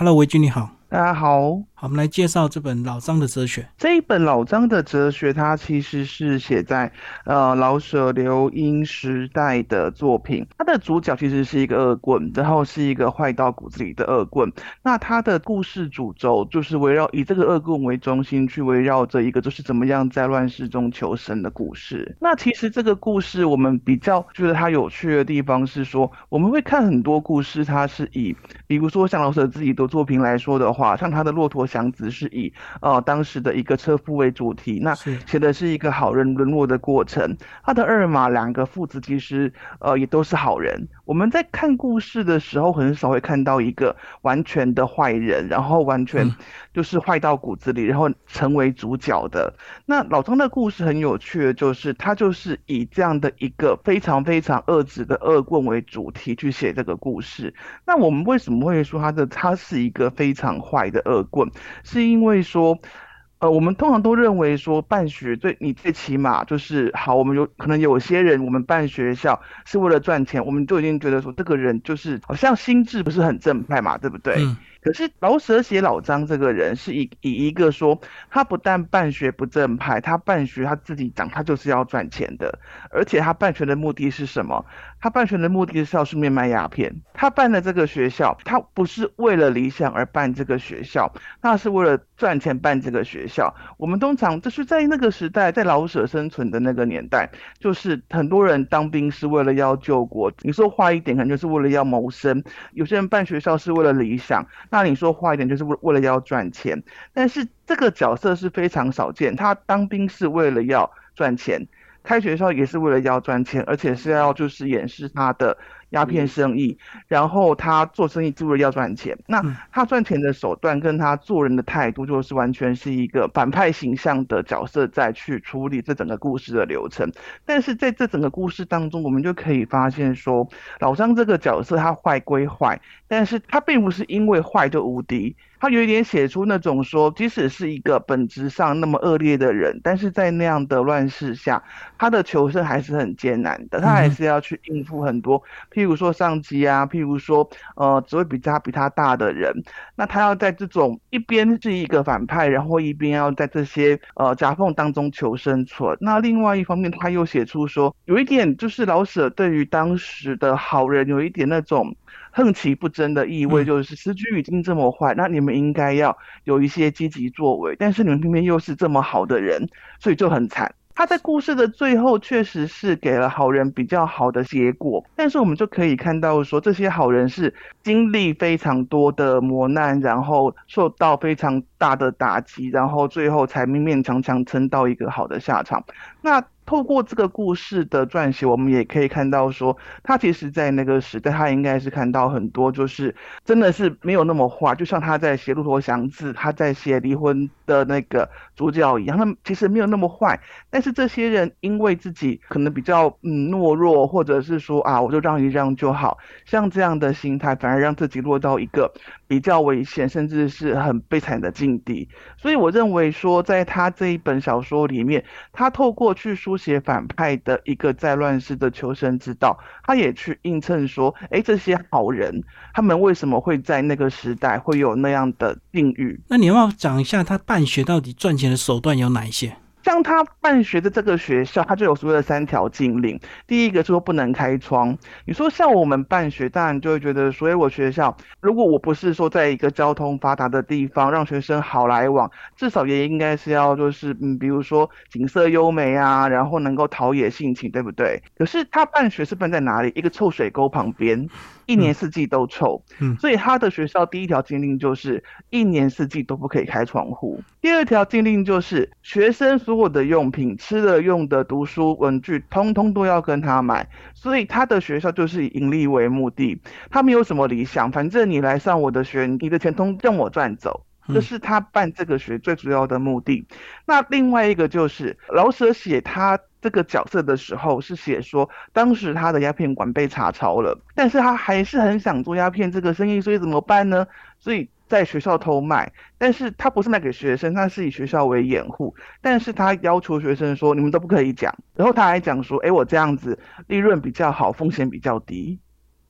Hello，维君你好。大家好，好，我们来介绍这本老张的哲学。这一本老张的哲学，它其实是写在呃老舍流英时代的作品。它的主角其实是一个恶棍，然后是一个坏到骨子里的恶棍。那他的故事主轴就是围绕以这个恶棍为中心，去围绕着一个就是怎么样在乱世中求生的故事。那其实这个故事我们比较觉得它有趣的地方是说，我们会看很多故事，它是以比如说像老舍自己的作品来说的。话像他的《骆驼祥子》是以呃当时的一个车夫为主题，那写的是一个好人沦落的过程。他的二马两个父子其实呃也都是好人。我们在看故事的时候，很少会看到一个完全的坏人，然后完全就是坏到骨子里，然后成为主角的。那老张的故事很有趣的就是，他就是以这样的一个非常非常恶质的恶棍为主题去写这个故事。那我们为什么会说他的他是一个非常坏的恶棍？是因为说。呃，我们通常都认为说办学最你最起码就是好，我们有可能有些人我们办学校是为了赚钱，我们就已经觉得说这个人就是好像心智不是很正派嘛，对不对？可是老舍写老张这个人是以以一个说他不但办学不正派，他办学他自己讲他就是要赚钱的，而且他办学的目的是什么？他办学的目的是要顺便卖鸦片。他办的这个学校，他不是为了理想而办这个学校，那是为了赚钱办这个学校。我们通常就是在那个时代，在老舍生存的那个年代，就是很多人当兵是为了要救国。你说坏一点，可能就是为了要谋生；有些人办学校是为了理想。那你说坏一点，就是为为了要赚钱。但是这个角色是非常少见，他当兵是为了要赚钱，开学校也是为了要赚钱，而且是要就是掩饰他的。鸦片生意，然后他做生意就是要赚钱。那他赚钱的手段跟他做人的态度，就是完全是一个反派形象的角色在去处理这整个故事的流程。但是在这整个故事当中，我们就可以发现说，老张这个角色他坏归坏，但是他并不是因为坏就无敌。他有一点写出那种说，即使是一个本质上那么恶劣的人，但是在那样的乱世下，他的求生还是很艰难的。他还是要去应付很多。譬如说上级啊，譬如说呃，职位比他比他大的人，那他要在这种一边是一个反派，然后一边要在这些呃夹缝当中求生存。那另外一方面，他又写出说，有一点就是老舍对于当时的好人有一点那种恨其不争的意味，就是时局已经这么坏，那你们应该要有一些积极作为，但是你们偏偏又是这么好的人，所以就很惨。他在故事的最后确实是给了好人比较好的结果，但是我们就可以看到说，这些好人是经历非常多的磨难，然后受到非常大的打击，然后最后才勉勉强强撑到一个好的下场。那透过这个故事的撰写，我们也可以看到说，他其实在那个时代，他应该是看到很多，就是真的是没有那么坏。就像他在写《骆驼祥子》，他在写离婚的那个主角一样，他们其实没有那么坏。但是这些人因为自己可能比较嗯懦弱，或者是说啊，我就让一让就好，像这样的心态，反而让自己落到一个比较危险，甚至是很悲惨的境地。所以我认为说，在他这一本小说里面，他透过去书。写反派的一个在乱世的求生之道，他也去映衬说，哎，这些好人他们为什么会在那个时代会有那样的境遇？那你要不要讲一下他办学到底赚钱的手段有哪一些？像他办学的这个学校，他就有所谓的三条禁令。第一个说不能开窗。你说像我们办学，当然就会觉得，所以我学校如果我不是说在一个交通发达的地方，让学生好来往，至少也应该是要就是嗯，比如说景色优美啊，然后能够陶冶性情，对不对？可是他办学是办在哪里？一个臭水沟旁边。一年四季都臭，嗯，所以他的学校第一条禁令就是一年四季都不可以开窗户。第二条禁令就是学生所有的用品、吃的、用的、读书、文具，通通都要跟他买。所以他的学校就是以盈利为目的，他没有什么理想，反正你来上我的学，你的钱通让我赚走，这是他办这个学最主要的目的。那另外一个就是老舍写他。这个角色的时候是写说，当时他的鸦片馆被查抄了，但是他还是很想做鸦片这个生意，所以怎么办呢？所以在学校偷卖，但是他不是卖给学生，他是以学校为掩护，但是他要求学生说，你们都不可以讲，然后他还讲说，哎，我这样子利润比较好，风险比较低。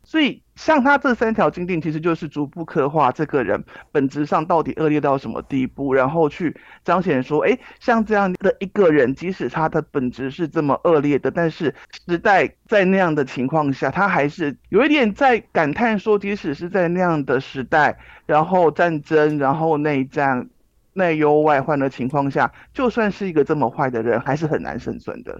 所以像他这三条经定，其实就是逐步刻画这个人本质上到底恶劣到什么地步，然后去彰显说，哎，像这样的一个人，即使他的本质是这么恶劣的，但是时代在那样的情况下，他还是有一点在感叹说，即使是在那样的时代，然后战争，然后内战。内忧外患的情况下，就算是一个这么坏的人，还是很难生存的。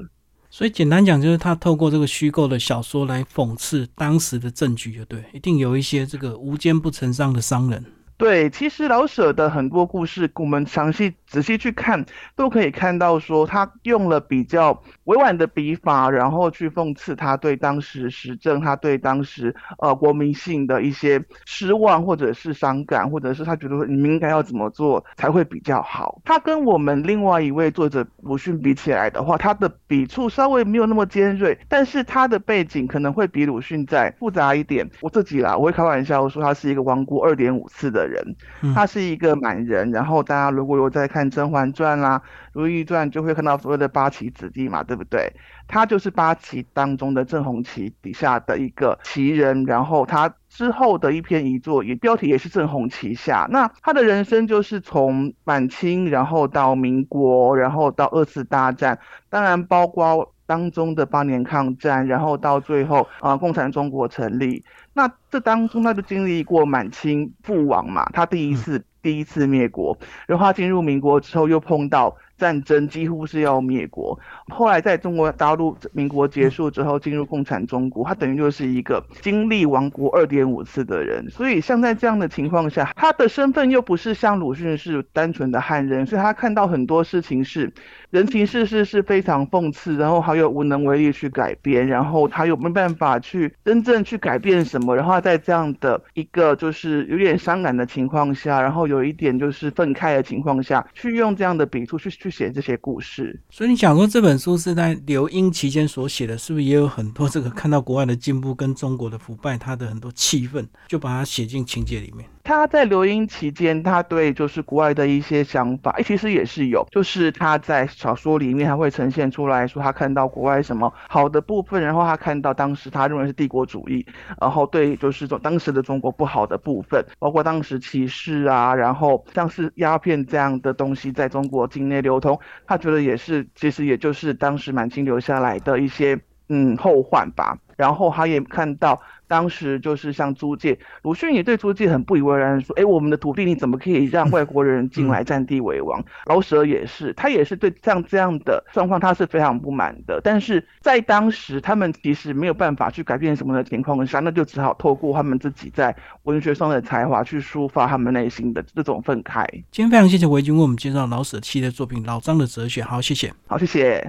所以简单讲，就是他透过这个虚构的小说来讽刺当时的政局，就对，一定有一些这个无奸不成商的商人。对，其实老舍的很多故事，我们详细仔细去看，都可以看到说他用了比较委婉的笔法，然后去讽刺他对当时时政，他对当时呃国民性的一些失望，或者是伤感，或者是他觉得你们应该要怎么做才会比较好。他跟我们另外一位作者鲁迅比起来的话，他的笔触稍微没有那么尖锐，但是他的背景可能会比鲁迅再复杂一点。我自己啦，我会开玩笑说他是一个亡国二点五次的。人，他是一个满人，然后大家如果有在看《甄嬛传》啦，《如懿传》，就会看到所谓的八旗子弟嘛，对不对？他就是八旗当中的正红旗底下的一个旗人，然后他之后的一篇遗作，也标题也是正红旗下。那他的人生就是从满清，然后到民国，然后到二次大战，当然包括。当中的八年抗战，然后到最后啊，共产中国成立。那这当中他就经历过满清覆亡嘛，他第一次第一次灭国，然后他进入民国之后又碰到。战争几乎是要灭国，后来在中国大陆民国结束之后进入共产中国，他等于就是一个经历亡国二点五次的人。所以像在这样的情况下，他的身份又不是像鲁迅是单纯的汉人，所以他看到很多事情是人情世事是非常讽刺，然后还有无能为力去改变，然后他又没办法去真正去改变什么，然后在这样的一个就是有点伤感的情况下，然后有一点就是愤慨的情况下去用这样的笔触去去。写这些故事，所以你想说这本书是在留英期间所写的，是不是也有很多这个看到国外的进步跟中国的腐败，他的很多气愤，就把它写进情节里面。他在留英期间，他对就是国外的一些想法，哎，其实也是有，就是他在小说里面他会呈现出来说，他看到国外什么好的部分，然后他看到当时他认为是帝国主义，然后对对就是说当时的中国不好的部分，包括当时歧视啊，然后像是鸦片这样的东西在中国境内流通，他觉得也是，其实也就是当时满清留下来的一些嗯后患吧。然后他也看到，当时就是像租界，鲁迅也对租界很不以为然，说：“哎，我们的土地你怎么可以让 外国人进来占地为王？”老舍也是，他也是对像这样的状况他是非常不满的。但是在当时，他们其实没有办法去改变什么的情况下，那就只好透过他们自己在文学上的才华去抒发他们内心的这种愤慨。今天非常谢谢维军为我们介绍老舍系列作品《老张的哲学》，好，谢谢，好，谢谢。